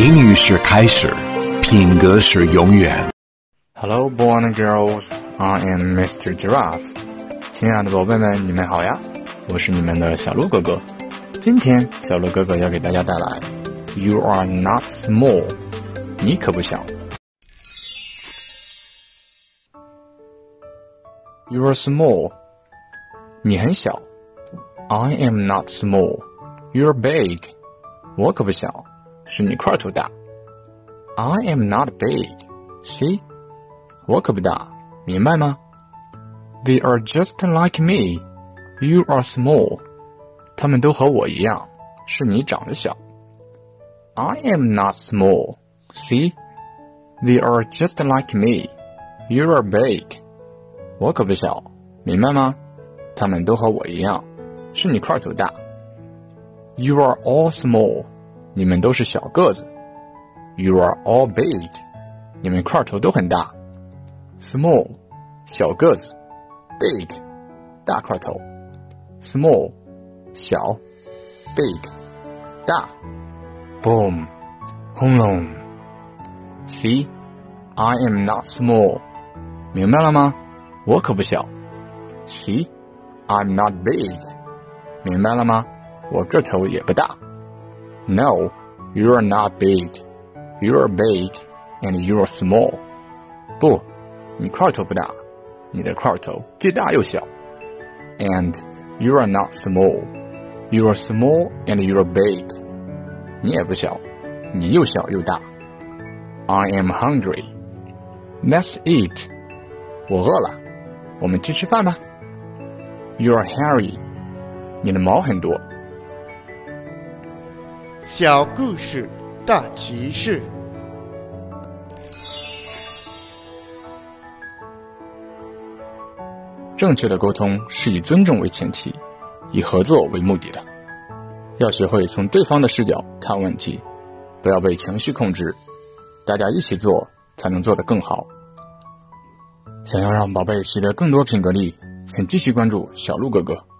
英语是开始，品格是永远。 Hello, boys and girls. I am Mr. Giraffe. 亲爱的宝贝们，你们好呀！我是你们的小鹿哥哥。今天，小鹿哥哥要给大家带来 “You are not small”，你可不小。You are small，你很小。I am not small. You're big. 我可不小， 是你块头大。I am not big. See? 我可不大，明白吗？They are just like me. You are small. 他们都和我一样，是你长得小。I am not small. See? They are just like me. You are big. 我可不小，明白吗？他们都和我一样，是你块头大。You are all small. 你们都是小个子。You are all big. 你们块头都很大。Small，小个子；big，大块头。Small，小；big，大。Boom，轰隆。See, I am not small。明白了吗？我可不小。See, I'm not big。明白了吗？我个头也不大。No, you are not big. You are big, and you are small. 不。你块头不大，你的块头既大又小。And you are not small. You are small and you are big. 你也不小，你又小又大。I am hungry. Let's eat. 我饿了，我们去吃饭吧。You are hairy. 你的毛很多。 小故事大启示。正确的沟通是以尊重为前提，以合作为目的的。要学会从对方的视角看问题，不要被情绪控制。大家一起做，才能做得更好。想要让宝贝习得更多品格力，请继续关注小鹿哥哥。